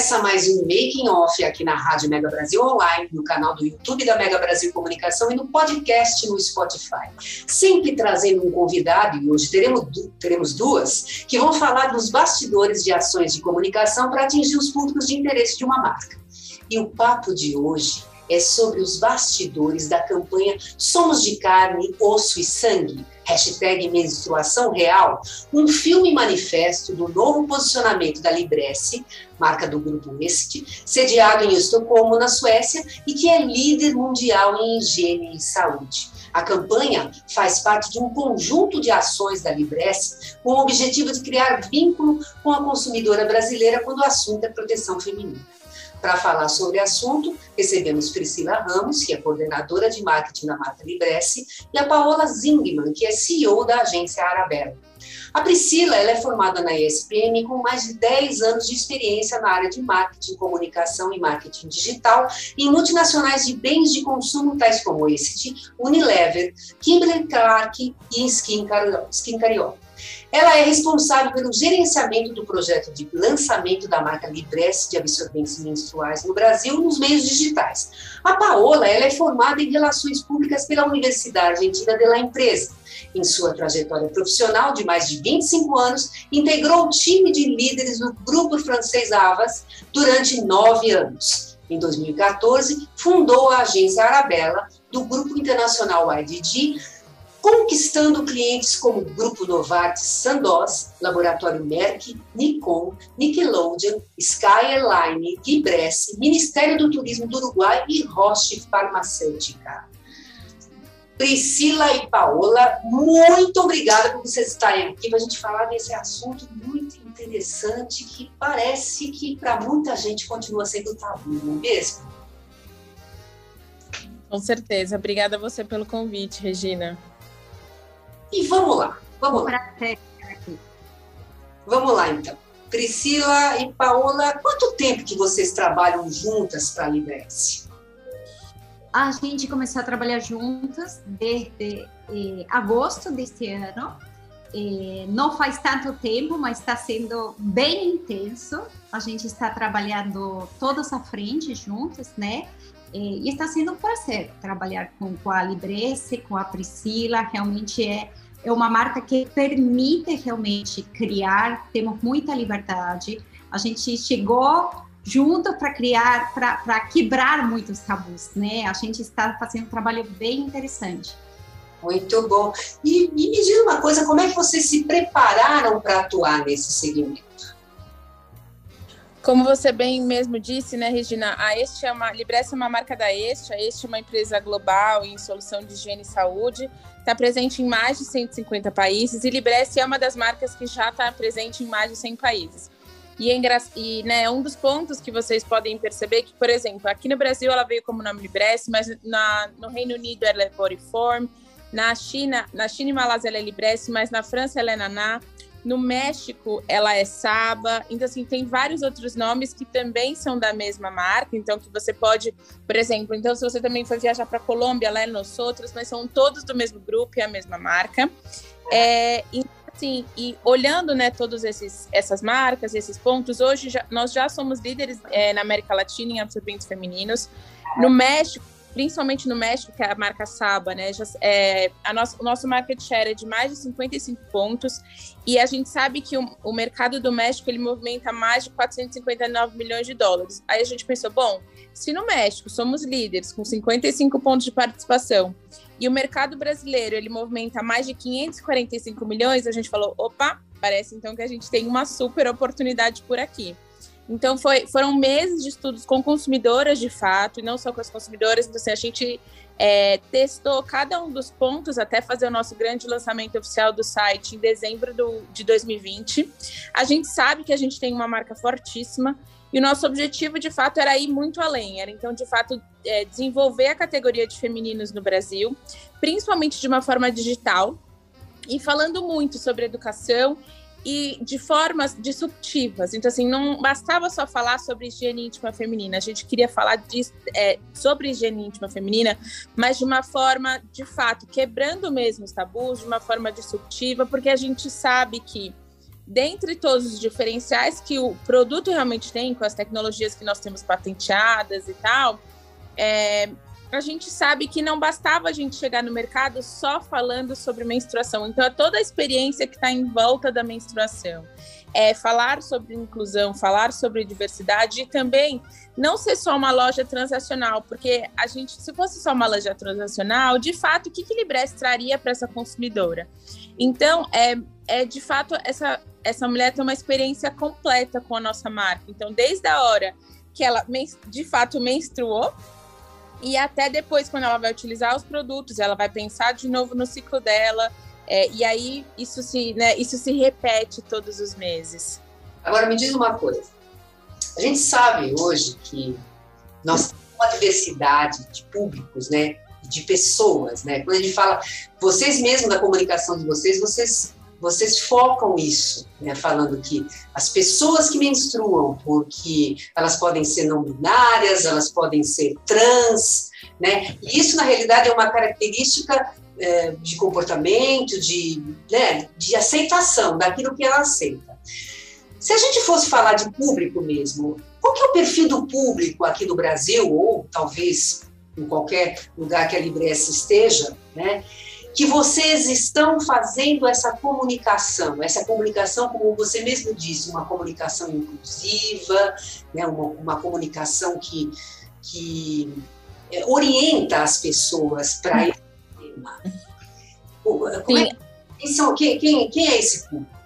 Começa mais um Making Off aqui na Rádio Mega Brasil Online, no canal do YouTube da Mega Brasil Comunicação e no podcast no Spotify. Sempre trazendo um convidado, e hoje teremos, teremos duas, que vão falar dos bastidores de ações de comunicação para atingir os públicos de interesse de uma marca. E o papo de hoje é sobre os bastidores da campanha Somos de Carne, Osso e Sangue, hashtag Menstruação Real, um filme manifesto do novo posicionamento da Libresse, marca do grupo Est, sediado em Estocolmo, na Suécia, e que é líder mundial em higiene e saúde. A campanha faz parte de um conjunto de ações da Libresse com o objetivo de criar vínculo com a consumidora brasileira quando o assunto é proteção feminina. Para falar sobre o assunto, recebemos Priscila Ramos, que é coordenadora de marketing da marca Libresse, e a Paola Zingman, que é CEO da agência Arabella. A Priscila ela é formada na ESPM com mais de 10 anos de experiência na área de marketing, comunicação e marketing digital em multinacionais de bens de consumo tais como Essity, Unilever, Kimberly-Clark e Skin Cariol. Ela é responsável pelo gerenciamento do projeto de lançamento da marca Libresse de absorventes menstruais no Brasil nos meios digitais. A Paola ela é formada em Relações Públicas pela Universidade Argentina de La Empresa. Em sua trajetória profissional de mais de 25 anos, integrou o time de líderes do grupo francês Avas durante nove anos. Em 2014, fundou a agência Arabella do grupo internacional IDG, conquistando clientes como Grupo Novartis Sandoz, Laboratório Merck, Nikon, Nickelodeon, Sky Airline, Ministério do Turismo do Uruguai e Roche Farmacêutica. Priscila e Paola, muito obrigada por vocês estarem aqui para a gente falar desse assunto muito interessante que parece que para muita gente continua sendo tabu, não é mesmo? Com certeza. Obrigada a você pelo convite, Regina. E vamos lá, vamos lá. Vamos lá, então. Priscila e Paola, quanto tempo que vocês trabalham juntas para a Libresse? A gente começou a trabalhar juntas desde eh, agosto deste ano. Eh, não faz tanto tempo, mas está sendo bem intenso. A gente está trabalhando todas à frente juntas, né? Eh, e está sendo um prazer trabalhar com, com a Libresse, com a Priscila. Realmente é é uma marca que permite realmente criar, temos muita liberdade. A gente chegou junto para criar, para quebrar muitos tabus, né? A gente está fazendo um trabalho bem interessante. Muito bom. E, e me diz uma coisa, como é que vocês se prepararam para atuar nesse segmento? Como você bem mesmo disse, né, Regina, a Este é uma, Libresse é uma marca da Este, a Este é uma empresa global em solução de higiene e saúde, está presente em mais de 150 países e Libresse é uma das marcas que já está presente em mais de 100 países. E, é engra... e né, um dos pontos que vocês podem perceber que, por exemplo, aqui no Brasil ela veio como nome Libresse, mas na, no Reino Unido ela é Bodyform, na China, na China e Malásia ela é Libresse, mas na França ela é Naná, no México, ela é Saba. Então, assim, tem vários outros nomes que também são da mesma marca. Então, que você pode, por exemplo, então, se você também for viajar para Colômbia, ela é Nosotros, mas são todos do mesmo grupo e a mesma marca. É, então, assim, e olhando, né, esses essas marcas, esses pontos, hoje já, nós já somos líderes é, na América Latina em absorventes femininos. No México, principalmente no México, que é a marca Saba, né? Já, é, a nosso, o nosso market share é de mais de 55 pontos e a gente sabe que o, o, mercado do México ele movimenta mais de 459 milhões de dólares. Aí a gente pensou, bom, se no México somos líderes com 55 pontos de participação e o mercado brasileiro ele movimenta mais de 545 milhões, a gente falou, opa, parece então que a gente tem uma super oportunidade por aqui. Então, foi, foram meses de estudos com consumidoras, de fato, e não só com as consumidoras. Então, assim, a gente é, testou cada um dos pontos até fazer o nosso grande lançamento oficial do site em dezembro do, de 2020. A gente sabe que a gente tem uma marca fortíssima e o nosso objetivo, de fato, era ir muito além. Era, então, de fato, é, desenvolver a categoria de femininos no Brasil, principalmente de uma forma digital, e falando muito sobre educação e de formas disruptivas. Então, assim, não bastava só falar sobre higiene íntima feminina, a gente queria falar de, é, sobre higiene íntima feminina, mas de uma forma, de fato, quebrando mesmo os tabus, de uma forma disruptiva, porque a gente sabe que, dentre todos os diferenciais que o produto realmente tem, com as tecnologias que nós temos patenteadas e tal, é, a gente sabe que não bastava a gente chegar no mercado só falando sobre menstruação. Então, é toda a experiência que está em volta da menstruação. É falar sobre inclusão, falar sobre diversidade e também não ser só uma loja transacional, porque a gente, se fosse só uma loja transacional, de fato, o que, que Libresse traria para essa consumidora? Então, é, é de fato, essa, essa mulher tem uma experiência completa com a nossa marca. Então, desde a hora que ela de fato menstruou, e até depois, quando ela vai utilizar os produtos, ela vai pensar de novo no ciclo dela, é, e aí isso se, né, isso se repete todos os meses. Agora me diz uma coisa. A gente sabe hoje que nós temos uma diversidade de públicos, né? De pessoas, né? Quando a gente fala, vocês mesmos da comunicação de vocês, vocês vocês focam isso, né, falando que as pessoas que menstruam, porque elas podem ser não binárias, elas podem ser trans, né, e isso na realidade é uma característica é, de comportamento, de, né, de aceitação daquilo que ela aceita. Se a gente fosse falar de público mesmo, qual que é o perfil do público aqui no Brasil, ou talvez em qualquer lugar que a Libresse esteja, né? Que vocês estão fazendo essa comunicação, essa comunicação, como você mesmo disse, uma comunicação inclusiva, né, uma, uma comunicação que, que é, orienta as pessoas para esse tema. É, quem, são, quem, quem, quem é esse público?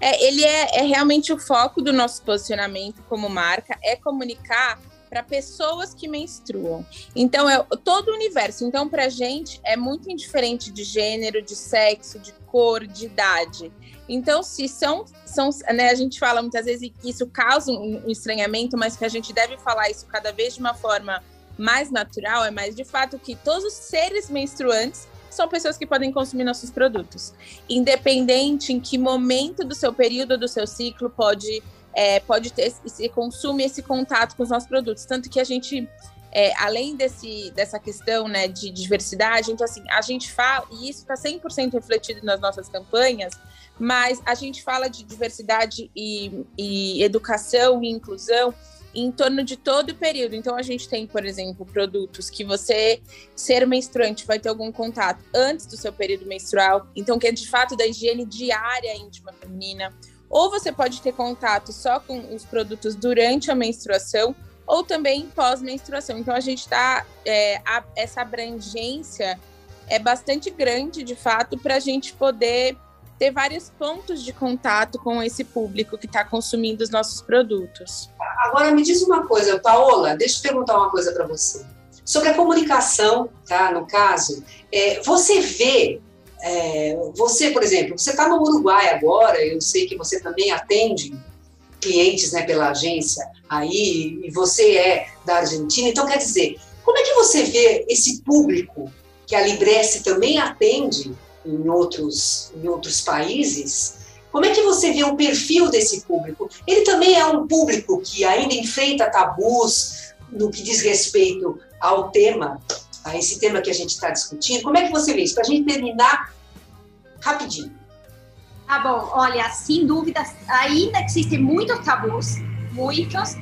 É, ele é, é realmente o foco do nosso posicionamento como marca, é comunicar para pessoas que menstruam. Então, é todo o universo. Então, para gente, é muito indiferente de gênero, de sexo, de cor, de idade. Então, se são, são né, a gente fala muitas vezes que isso causa um estranhamento, mas que a gente deve falar isso cada vez de uma forma mais natural, é mais de fato que todos os seres menstruantes são pessoas que podem consumir nossos produtos. Independente em que momento do seu período, do seu ciclo, pode é, pode ter esse consumo, esse contato com os nossos produtos. Tanto que a gente, é, além desse, dessa questão né, de diversidade, então, assim, a gente fala, e isso está 100% refletido nas nossas campanhas, mas a gente fala de diversidade e, e educação e inclusão em torno de todo o período. Então, a gente tem, por exemplo, produtos que você, ser menstruante, vai ter algum contato antes do seu período menstrual, então, que é de fato da higiene diária íntima feminina ou você pode ter contato só com os produtos durante a menstruação, ou também pós-menstruação. Então, a gente está. É, essa abrangência é bastante grande, de fato, para a gente poder ter vários pontos de contato com esse público que está consumindo os nossos produtos. Agora, me diz uma coisa, Paola, deixa eu perguntar uma coisa para você. Sobre a comunicação, tá? No caso, é, você vê é, você, por exemplo, você está no Uruguai agora, eu sei que você também atende clientes né, pela agência aí, e você é da Argentina, então quer dizer, como é que você vê esse público que a Libresse também atende em outros, em outros países? Como é que você vê o perfil desse público? Ele também é um público que ainda enfrenta tabus no que diz respeito ao tema a esse tema que a gente está discutindo. Como é que você vê isso? Para a gente terminar rapidinho. Tá bom, olha, sem dúvida, ainda existem muitos tabus, muitos.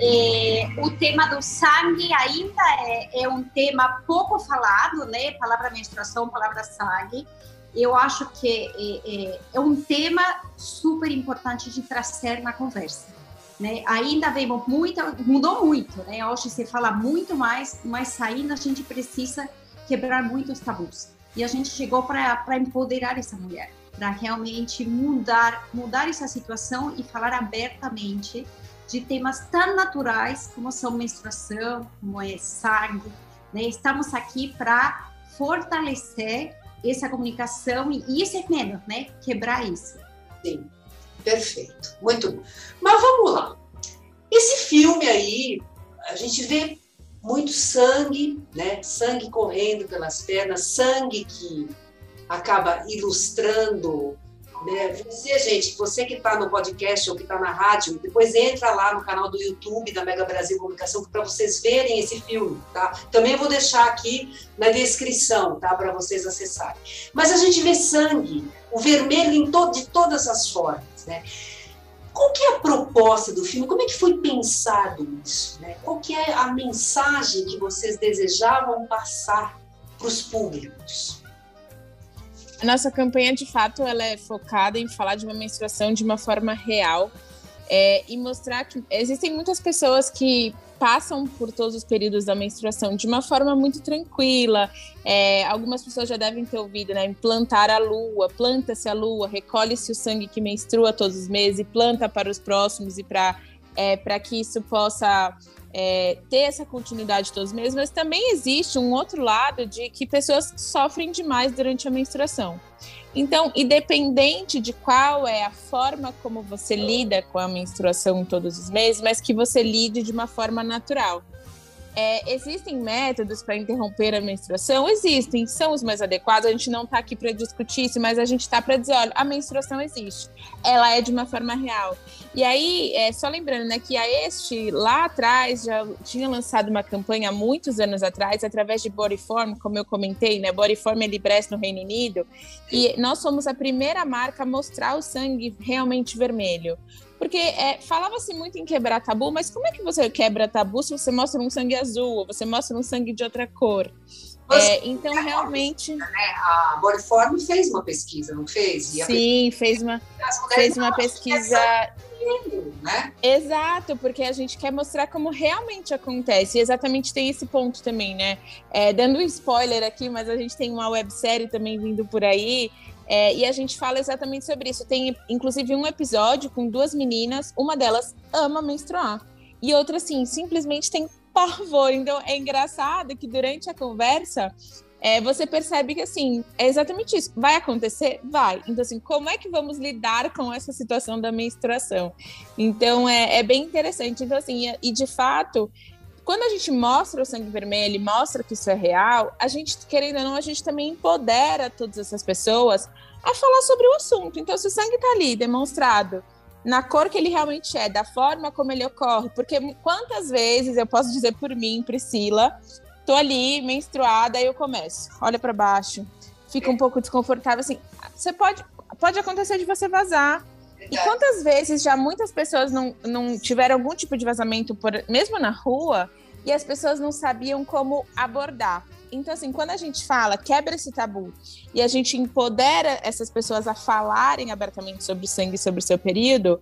É, o tema do sangue ainda é, é, um tema pouco falado, né? Palavra menstruação, palavra sangue. Eu acho que é, é, é um tema super importante de trazer na conversa. Né? Ainda vemos muito, mudou muito, né? Hoje se fala muito mais, mas ainda a gente precisa quebrar muitos tabus. E a gente chegou para empoderar essa mulher, para realmente mudar, mudar essa situação e falar abertamente de temas tão naturais como são menstruação, como é sangue, Né? Estamos aqui para fortalecer essa comunicação e esse medo, né? Quebrar isso. Sim, perfeito. Muito bom. Mas vamos lá. Esse filme aí, a gente vê muito sangue, né? Sangue correndo pelas pernas, sangue que acaba ilustrando né? Você, gente, você que está no podcast ou que está na rádio, depois entra lá no canal do YouTube da Mega Brasil Comunicação para vocês verem esse filme, tá? Também vou deixar aqui na descrição, tá? Para vocês acessarem. Mas a gente vê sangue, o vermelho to de todas as formas, né? Qual que é a proposta do filme? Como é que foi pensado isso? Né? Qual que é a mensagem que vocês desejavam passar para os públicos? nossa campanha, de fato, ela é focada em falar de uma menstruação de uma forma real é, e mostrar que existem muitas pessoas que passam por todos os períodos da menstruação de uma forma muito tranquila. É, algumas pessoas já devem ter ouvido, né? Implantar a lua, planta-se a lua, recolhe-se o sangue que menstrua todos os meses planta para os próximos e para é, que isso possa é, ter essa continuidade todos os meses, mas também existe um outro lado de que pessoas sofrem demais durante a menstruação. Então, independente de qual é a forma como você lida com a menstruação todos os meses, mas que você lide de uma forma natural. É, existem métodos para interromper a menstruação? Existem, são os mais adequados. A gente não está aqui para discutir isso, mas a gente está para dizer: olha, a menstruação existe, ela é de uma forma real. E aí, é, só lembrando né, que a Este, lá atrás, já tinha lançado uma campanha há muitos anos atrás, através de Bodyform, como eu comentei, né? Bodyform é Libresse no Reino Unido, e nós somos a primeira marca a mostrar o sangue realmente vermelho. Porque é, falava-se muito em quebrar tabu, mas como é que você quebra tabu se você mostra um sangue azul ou você mostra um sangue de outra cor? É, então, realmente. Né? A Bodyform fez uma pesquisa, não fez? Sim, fez uma, fez uma pesquisa. Né? Exato, porque a gente quer mostrar como realmente acontece. E exatamente tem esse ponto também, né? É, dando um spoiler aqui, mas a gente tem uma websérie também vindo por aí é, e a gente fala exatamente sobre isso. Tem, inclusive, um episódio com duas meninas, uma delas ama menstruar. E outra, assim, simplesmente tem pavor. Então, é engraçado que durante a conversa, é, você percebe que, assim, é exatamente isso. Vai acontecer? Vai. Então, assim, como é que vamos lidar com essa situação da menstruação? Então, é, é bem interessante. Então, assim, e de fato, quando a gente mostra o sangue vermelho e mostra que isso é real, a gente, querendo ou não, a gente também empodera todas essas pessoas a falar sobre o assunto. Então, se o sangue está ali demonstrado na cor que ele realmente é, da forma como ele ocorre, porque quantas vezes eu posso dizer por mim, Priscila, tô ali menstruada, aí eu começo, olha para baixo, fica um pouco desconfortável, assim, você pode, pode acontecer de você vazar, e quantas vezes já muitas pessoas não, não tiveram algum tipo de vazamento, por, mesmo na rua, e as pessoas não sabiam como abordar. Então, assim, quando a gente fala, quebra esse tabu e a gente empodera essas pessoas a falarem abertamente sobre o sangue, sobre o seu período,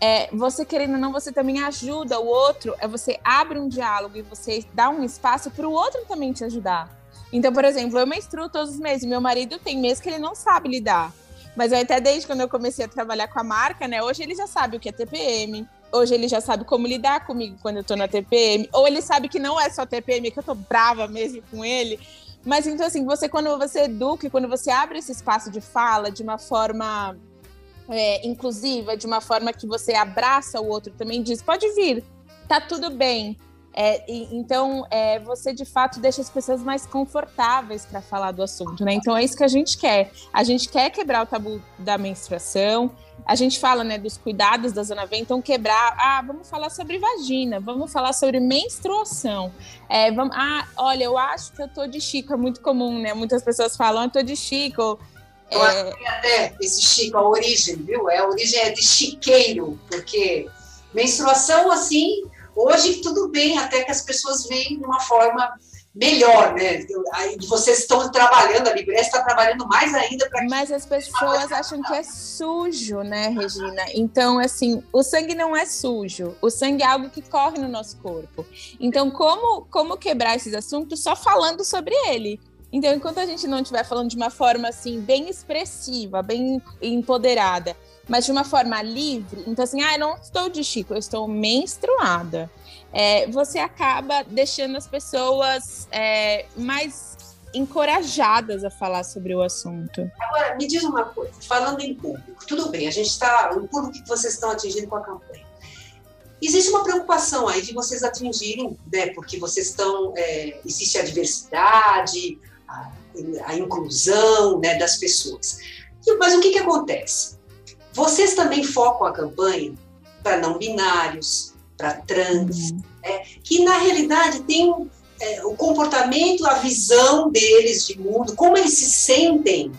é, você querendo ou não, você também ajuda o outro, é você abre um diálogo e você dá um espaço para o outro também te ajudar. Então, por exemplo, eu menstruo todos os meses, meu marido tem meses que ele não sabe lidar. Mas até desde quando eu comecei a trabalhar com a marca, né? Hoje ele já sabe o que é TPM. Hoje ele já sabe como lidar comigo quando eu tô na TPM. Ou ele sabe que não é só TPM, que eu tô brava mesmo com ele. Mas então, assim, você, quando você educa, quando você abre esse espaço de fala de uma forma é, inclusiva, de uma forma que você abraça o outro também, diz: pode vir, tá tudo bem. É, e, então, é, você de fato deixa as pessoas mais confortáveis para falar do assunto, né? Então, é isso que a gente quer. A gente quer quebrar o tabu da menstruação. A gente fala, né, dos cuidados da zona V, então quebrar. Ah, vamos falar sobre vagina, vamos falar sobre menstruação. É, vamos, ah, olha, eu acho que eu tô de Chico, é muito comum, né? Muitas pessoas falam, eu tô de Chico. Eu é... acho que até esse Chico, a origem, viu? É, a origem é de chiqueiro, porque menstruação, assim, Hoje, tudo bem, até que as pessoas veem de uma forma melhor, né? Aí vocês estão trabalhando, a Libresse está trabalhando mais ainda para. Mas as pessoas acham que é sujo, né, Regina? Então, assim, o sangue não é sujo. O sangue é algo que corre no nosso corpo. Então, como, como quebrar esses assuntos só falando sobre ele? Então, enquanto a gente não estiver falando de uma forma assim, bem expressiva, bem empoderada, mas de uma forma livre, então assim, ah, eu não estou de Chico, eu estou menstruada. É, você acaba deixando as pessoas é, mais encorajadas a falar sobre o assunto. Agora, me diz uma coisa, falando em público, tudo bem, a gente está, o público que vocês estão atingindo com a campanha. Existe uma preocupação aí de vocês atingirem, né, porque vocês estão, é, existe a diversidade, a, a inclusão né, das pessoas. Mas o que, que acontece? Vocês também focam a campanha para não binários, para trans, uhum. né, que na realidade tem é, o comportamento, a visão deles de mundo, como eles se sentem,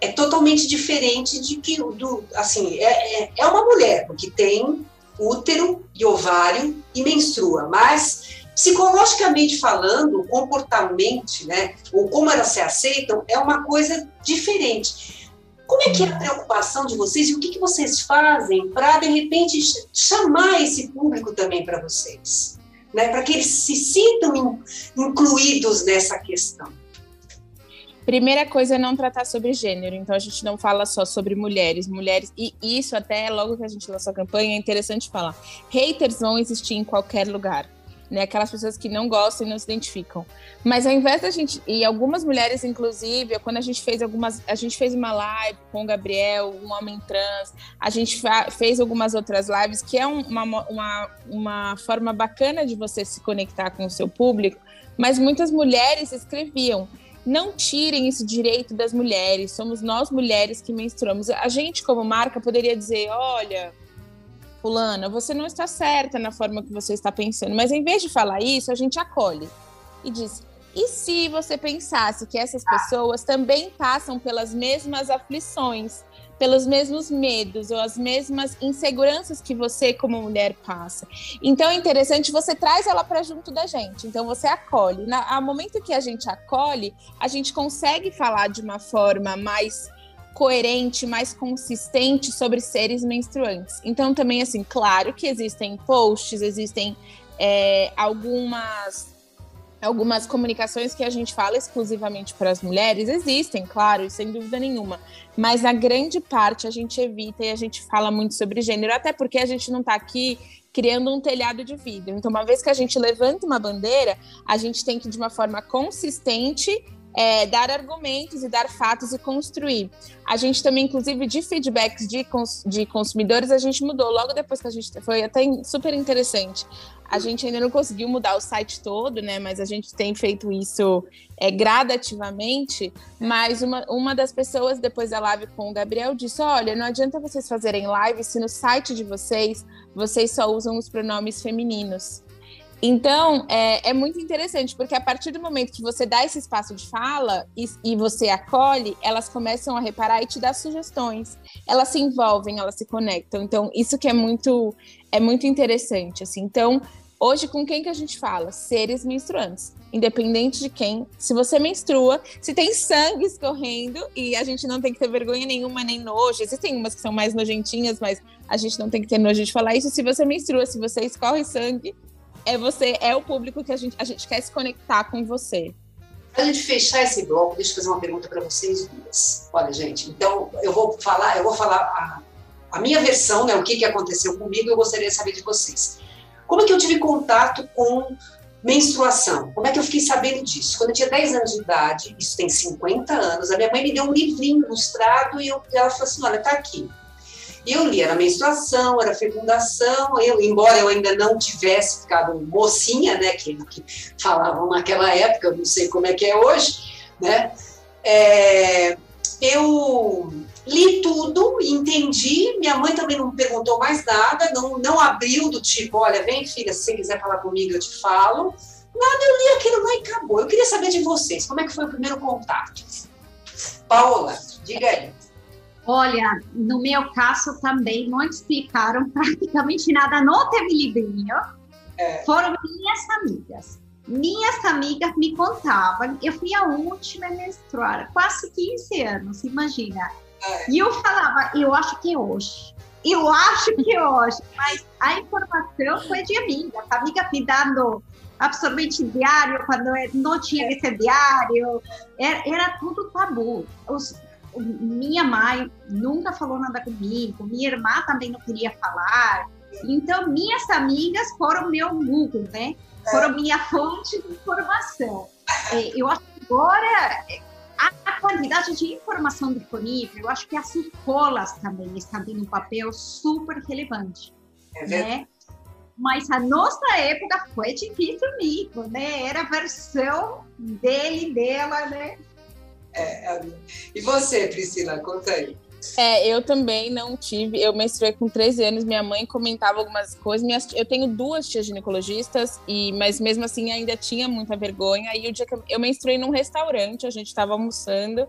é totalmente diferente de que do assim é, é, é uma mulher porque tem útero e ovário e menstrua, mas psicologicamente falando, comportamentalmente, né, ou como elas se aceitam, é uma coisa diferente. Como é que é a preocupação de vocês e o que, que vocês fazem para, de repente, chamar esse público também para vocês? Né, para que eles se sintam incluídos nessa questão? Primeira coisa é não tratar sobre gênero, então a gente não fala só sobre mulheres, mulheres, e isso até logo que a gente lançou a campanha é interessante falar. Haters vão existir em qualquer lugar né? Aquelas pessoas que não gostam e não se identificam. Mas ao invés da gente e algumas mulheres inclusive, quando a gente fez algumas, a gente fez uma live com o Gabriel, um homem trans, a gente fez algumas outras lives que é uma, uma, uma forma bacana de você se conectar com o seu público, mas muitas mulheres escreviam não tirem esse direito das mulheres. Somos nós mulheres que menstruamos. A gente, como marca, poderia dizer: olha, fulana, você não está certa na forma que você está pensando. Mas em vez de falar isso, a gente acolhe e diz: e se você pensasse que essas pessoas também passam pelas mesmas aflições, pelos mesmos medos ou as mesmas inseguranças que você, como mulher, passa? Então é interessante, você traz ela para junto da gente. Então você acolhe. Na, ao momento que a gente acolhe, a gente consegue falar de uma forma mais coerente, mais consistente sobre seres menstruantes. Então, também, assim, claro que existem posts, existem é, algumas algumas comunicações que a gente fala exclusivamente para as mulheres existem, claro, sem dúvida nenhuma. Mas a grande parte a gente evita e a gente fala muito sobre gênero, até porque a gente não está aqui criando um telhado de vidro. Então, uma vez que a gente levanta uma bandeira, a gente tem que, de uma forma consistente, é, dar argumentos e dar fatos e construir. A gente também, inclusive, de feedbacks de, cons de consumidores, a gente mudou logo depois que a gente foi até super interessante. A gente ainda não conseguiu mudar o site todo, né? Mas a gente tem feito isso é, gradativamente. Mas uma, uma das pessoas, depois da live com o Gabriel, disse: Olha, não adianta vocês fazerem live se no site de vocês vocês só usam os pronomes femininos. Então, é, é, muito interessante, porque a partir do momento que você dá esse espaço de fala e, e, você acolhe, elas começam a reparar e te dar sugestões. Elas se envolvem, elas se conectam. Então, isso que é muito, é muito interessante. Assim. Então, hoje, com quem que a gente fala? Seres menstruantes. Independente de quem. Se você menstrua, se tem sangue escorrendo, e a gente não tem que ter vergonha nenhuma, nem nojo. Existem umas que são mais nojentinhas, mas a gente não tem que ter nojo de falar isso. Se você menstrua, se você escorre sangue, é você, é o público que a gente, a gente quer se conectar com você. Para a gente fechar esse bloco, deixa eu fazer uma pergunta para vocês duas. Olha, gente, então eu vou falar, eu vou falar a, a minha versão, né, o que, que aconteceu comigo, eu gostaria de saber de vocês. Como é que eu tive contato com menstruação? Como é que eu fiquei sabendo disso? Quando eu tinha 10 anos de idade, isso tem 50 anos, a minha mãe me deu um livrinho ilustrado e eu, ela falou assim: olha, tá aqui. Eu li, era menstruação, era fecundação, eu, embora eu ainda não tivesse ficado mocinha, né, que, que falavam naquela época, não sei como é que é hoje, né, é, eu li tudo, entendi, minha mãe também não perguntou mais nada, não, não abriu do tipo, olha, vem filha, se você quiser falar comigo eu te falo, nada, eu li aquilo lá e acabou. Eu queria saber de vocês, como é que foi o primeiro contato? Paola, diga aí. Olha, no meu caso também não explicaram praticamente nada, não teve livrinho. É. Foram minhas amigas. Minhas amigas me contavam, eu fui a última a menstruar, quase 15 anos, imagina. É. E eu falava, eu acho que é hoje. Eu acho que é hoje. Mas a informação foi de amigas, amigas me dando absorvente diário quando não tinha que ser diário. Era, era tudo tabu. Os, minha mãe nunca falou nada comigo, minha irmã também não queria falar. Então, minhas amigas foram meu Google, né? Foram minha fonte de informação. É, eu acho que agora a quantidade de informação disponível, eu acho que as escolas também estão tendo um papel super relevante. É né? Mas a nossa época foi difícil mesmo, né? Era a versão dele, dela, né? É, é, e você, Priscila, conta aí. É, eu também não tive. Eu menstruei com 13 anos, minha mãe comentava algumas coisas. Minhas, eu tenho duas tias ginecologistas, e, mas mesmo assim ainda tinha muita vergonha. E o dia que eu, eu menstruei num restaurante, a gente estava almoçando.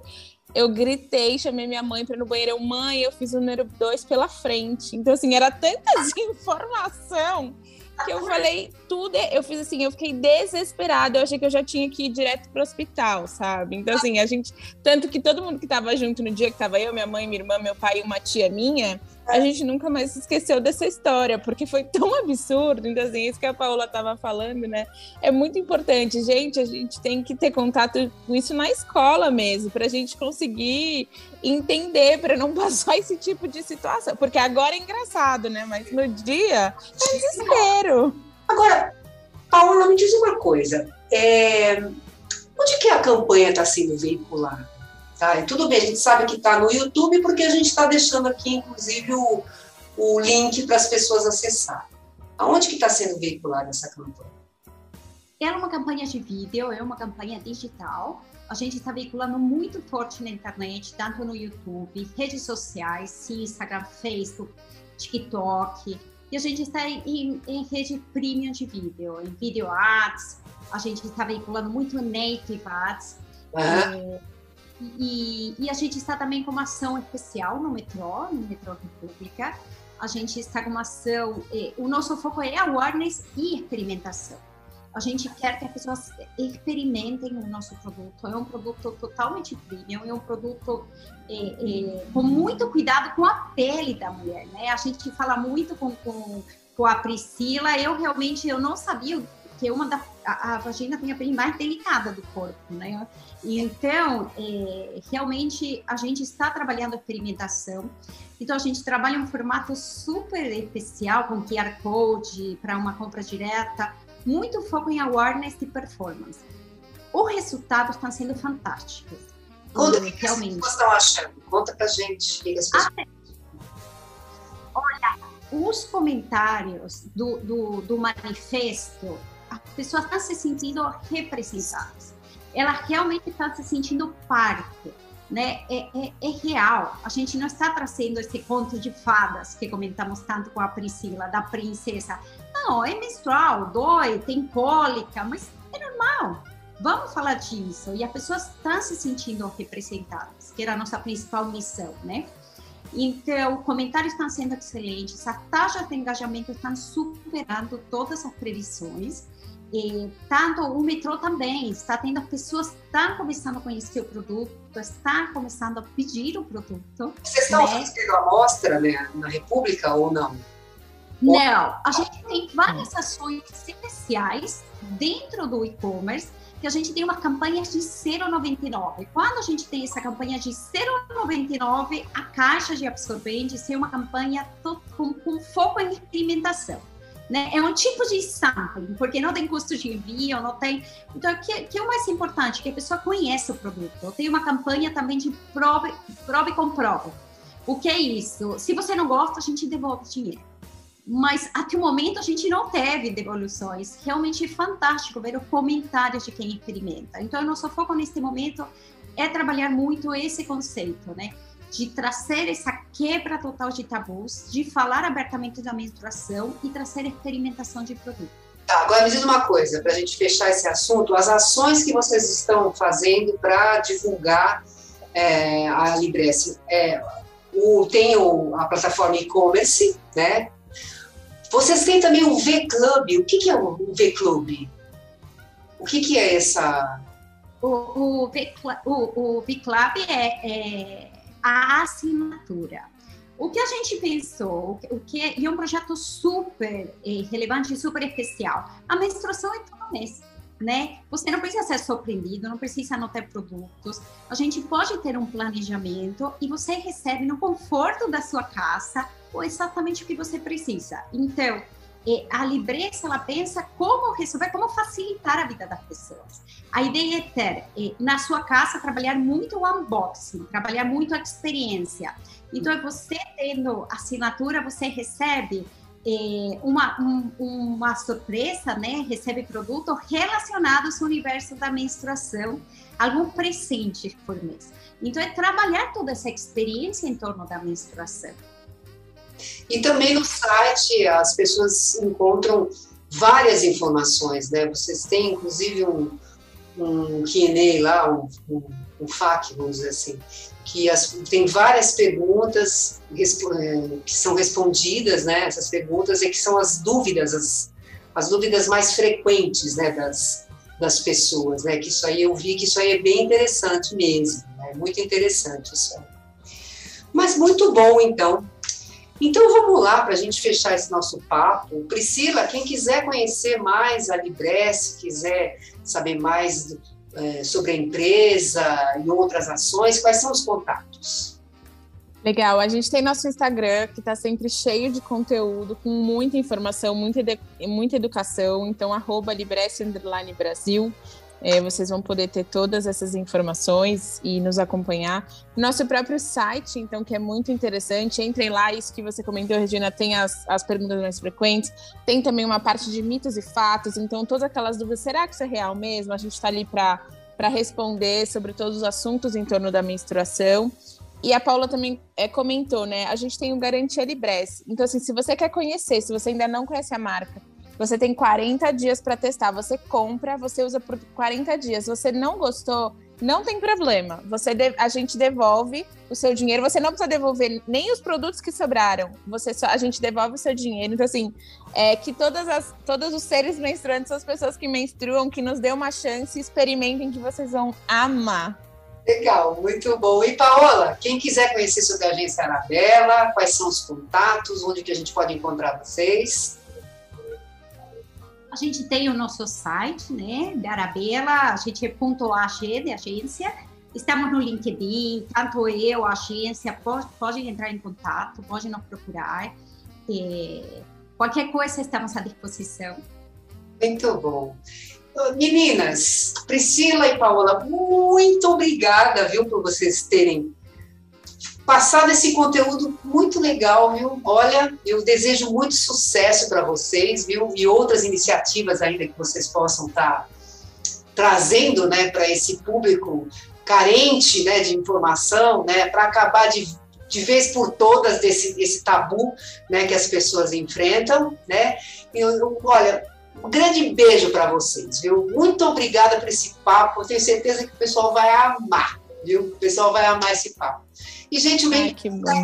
Eu gritei, chamei minha mãe para ir no banheiro. Eu, mãe, eu fiz o número 2 pela frente. Então, assim, era tanta informação que eu falei tudo, eu fiz assim, eu fiquei desesperada, eu achei que eu já tinha que ir direto pro hospital, sabe? Então, assim, a gente, tanto que todo mundo que tava junto no dia que tava eu, minha mãe, minha irmã, meu pai e uma tia minha, a gente nunca mais esqueceu dessa história, porque foi tão absurdo. Então, assim, isso que a Paula estava falando, né? É muito importante. Gente, a gente tem que ter contato com isso na escola mesmo, para a gente conseguir entender, para não passar esse tipo de situação. Porque agora é engraçado, né? Mas no dia é desespero. Agora, Paula, me diz uma coisa. É... Onde que a campanha está sendo veiculada? Tá? E tudo bem, a gente sabe que está no YouTube, porque a gente está deixando aqui, inclusive, o, o link para as pessoas acessarem. Aonde que está sendo veiculada essa campanha? É uma campanha de vídeo, é uma campanha digital. A gente está veiculando muito forte na internet, tanto no YouTube, redes sociais, Instagram, Facebook, TikTok. E a gente está em, em rede premium de vídeo, em video ads. A gente está veiculando muito native ads. Uhum. É, e, e, a gente está também com uma ação especial no metrô, no metrô República. A gente está com uma ação, eh, o nosso foco é awareness e experimentação. A gente quer que as pessoas experimentem o nosso produto. É um produto totalmente premium, é um produto eh, eh, com muito cuidado com a pele da mulher, né? A gente fala muito com, com, com a Priscila. Eu realmente eu não sabia que uma da, a, a vagina tem a pele mais delicada do corpo, né? Então, é, realmente, a gente está trabalhando a experimentação. Então, a gente trabalha um formato super especial, com QR Code, para uma compra direta, muito foco em awareness e performance. Os resultados estão sendo fantásticos. Conta o que as pessoas estão achando. Conta para gente. Que as pessoas... Olha, os comentários do, do, do manifesto, as pessoas estão se sentindo representadas ela realmente está se sentindo parte, né? É, é, é, real. A gente não está trazendo esse conto de fadas que comentamos tanto com a Priscila, da princesa. Não, é menstrual, dói, tem cólica, mas é normal. Vamos falar disso. E as pessoas estão se sentindo representadas, que era a nossa principal missão, né? Então, comentários estão sendo excelentes, as taxas de engajamento estão superando todas as previsões. E, tanto o metrô também está tendo as pessoas estão começando a conhecer o produto, estão começando a pedir o produto. Vocês estão né? fazendo amostra né, na República ou não? Não, a gente tem várias ações especiais dentro do e-commerce que a gente tem uma campanha de 0,99. Quando a gente tem essa campanha de 0,99, a caixa de absorventes é uma campanha com, com foco em experimentação. Né? É um tipo de sampling, porque não tem custo de envio, não tem. Então, o que, que, é o mais importante? Que a pessoa conheça o produto. Tenho uma campanha também de prove, prove e comprove. O que é isso? Se você não gosta, a gente devolve o dinheiro. Mas até o momento a gente não teve devoluções. Realmente é fantástico ver os comentários de quem experimenta. Então, o nosso foco nesse momento é trabalhar muito esse conceito, né? de trazer essa quebra total de tabus, de falar abertamente da menstruação e trazer experimentação de produto. Tá, agora me diz uma coisa, para a gente fechar esse assunto, as ações que vocês estão fazendo para divulgar é, a Libresse. É, o, tem o, a plataforma e-commerce, né? Vocês têm também o V-Club. O que, que é o V-Club? O que, que é essa... O, o V-Club é, é a assinatura. O que a gente pensou, o que é, e é um projeto super eh, relevante e super especial, a menstruação é todo mês. Né? Você não precisa ser surpreendido, não precisa não ter produtos. A gente pode ter um planejamento e você recebe no conforto da sua casa exatamente o que você precisa. Então, a Libreza ela pensa como resolver, como facilitar a vida das pessoas. A ideia é ter na sua casa trabalhar muito o unboxing, trabalhar muito a experiência. Então, você tendo assinatura, você recebe é, uma, um, uma surpresa, né? Recebe produtos relacionados ao universo da menstruação, algum presente por mês. Então, é trabalhar toda essa experiência em torno da menstruação. E também no site as pessoas encontram várias informações, né? Vocês têm inclusive um, um Q&A lá, um, um, um FAQ, vamos dizer assim, que as, tem várias perguntas é, que são respondidas, né? Essas perguntas e que são as dúvidas, as, as dúvidas mais frequentes, né? Das, das pessoas, né? Que isso aí eu vi que isso aí é bem interessante mesmo, né? Muito interessante isso aí. Mas muito bom, então. Então vamos lá para a gente fechar esse nosso papo. Priscila, quem quiser conhecer mais a Libresse, quiser saber mais é, sobre a empresa e outras ações, quais são os contatos? Legal, a gente tem nosso Instagram que está sempre cheio de conteúdo, com muita informação, muita, muita educação. Então, arroba Libresse Brasil. É, vocês vão poder ter todas essas informações e nos acompanhar. Nosso próprio site, então, que é muito interessante. Entrem lá, isso que você comentou, Regina, tem as, as perguntas mais frequentes. Tem também uma parte de mitos e fatos. Então, todas aquelas dúvidas, será que isso é real mesmo? A gente está ali para responder sobre todos os assuntos em torno da menstruação. E a Paula também é, comentou, né? A gente tem o Garantia Libresse. Então, assim, se você quer conhecer, se você ainda não conhece a marca, você tem 40 dias para testar. Você compra, você usa por 40 dias. Você não gostou, não tem problema. Você de, a gente devolve o seu dinheiro. Você não precisa devolver nem os produtos que sobraram. Você só, a gente devolve o seu dinheiro. Então assim, é que todas as, todos os seres menstruantes as pessoas que menstruam, que nos dê uma chance, experimentem que vocês vão amar. Legal, muito bom. E Paola, quem quiser conhecer sobre a agência Arabella, quais são os contatos, onde que a gente pode encontrar vocês? A gente tem o nosso site, né, da Arabella, a gente é ponto AG de agência. Estamos no LinkedIn, tanto eu, a agência, pode, pode entrar em contato, pode nos procurar. É, qualquer coisa, estamos à disposição. Muito bom. Meninas, Priscila e Paola, muito obrigada, viu, por vocês terem passado esse conteúdo muito legal, viu? Olha, eu desejo muito sucesso para vocês, viu? E outras iniciativas ainda que vocês possam estar tá trazendo, né, para esse público carente, né, de informação, né, para acabar de, de vez por todas desse, desse tabu, né, que as pessoas enfrentam, né? E eu, olha, um grande beijo para vocês, viu? Muito obrigada por esse papo. Tenho certeza que o pessoal vai amar, viu? O pessoal vai amar esse papo. E, gente, o Make que bom.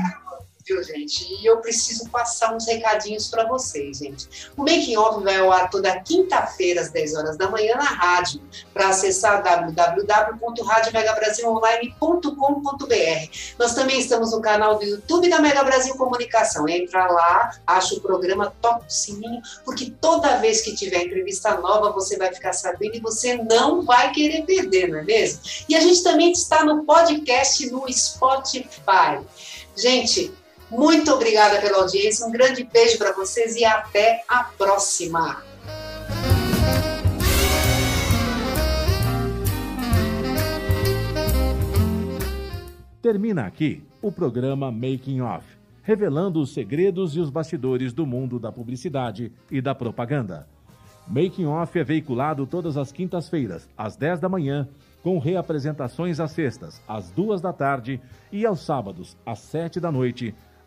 Viu, gente? E eu preciso passar uns recadinhos para vocês, gente. O Making Off vai ao ar toda quinta-feira, às 10 horas da manhã, na rádio. Para acessar www.radiomegabrasilonline.com.br. Nós também estamos no canal do YouTube da Mega Brasil Comunicação. Entra lá, acha o programa, toca o sininho, porque toda vez que tiver entrevista nova, você vai ficar sabendo e você não vai querer perder, não é mesmo? E a gente também está no podcast no Spotify. Gente, muito obrigada pela audiência, um grande beijo para vocês e até a próxima. Termina aqui o programa Making Off, revelando os segredos e os bastidores do mundo da publicidade e da propaganda. Making Off é veiculado todas as quintas-feiras, às 10 da manhã, com reapresentações às sextas, às duas da tarde e aos sábados, às sete da noite,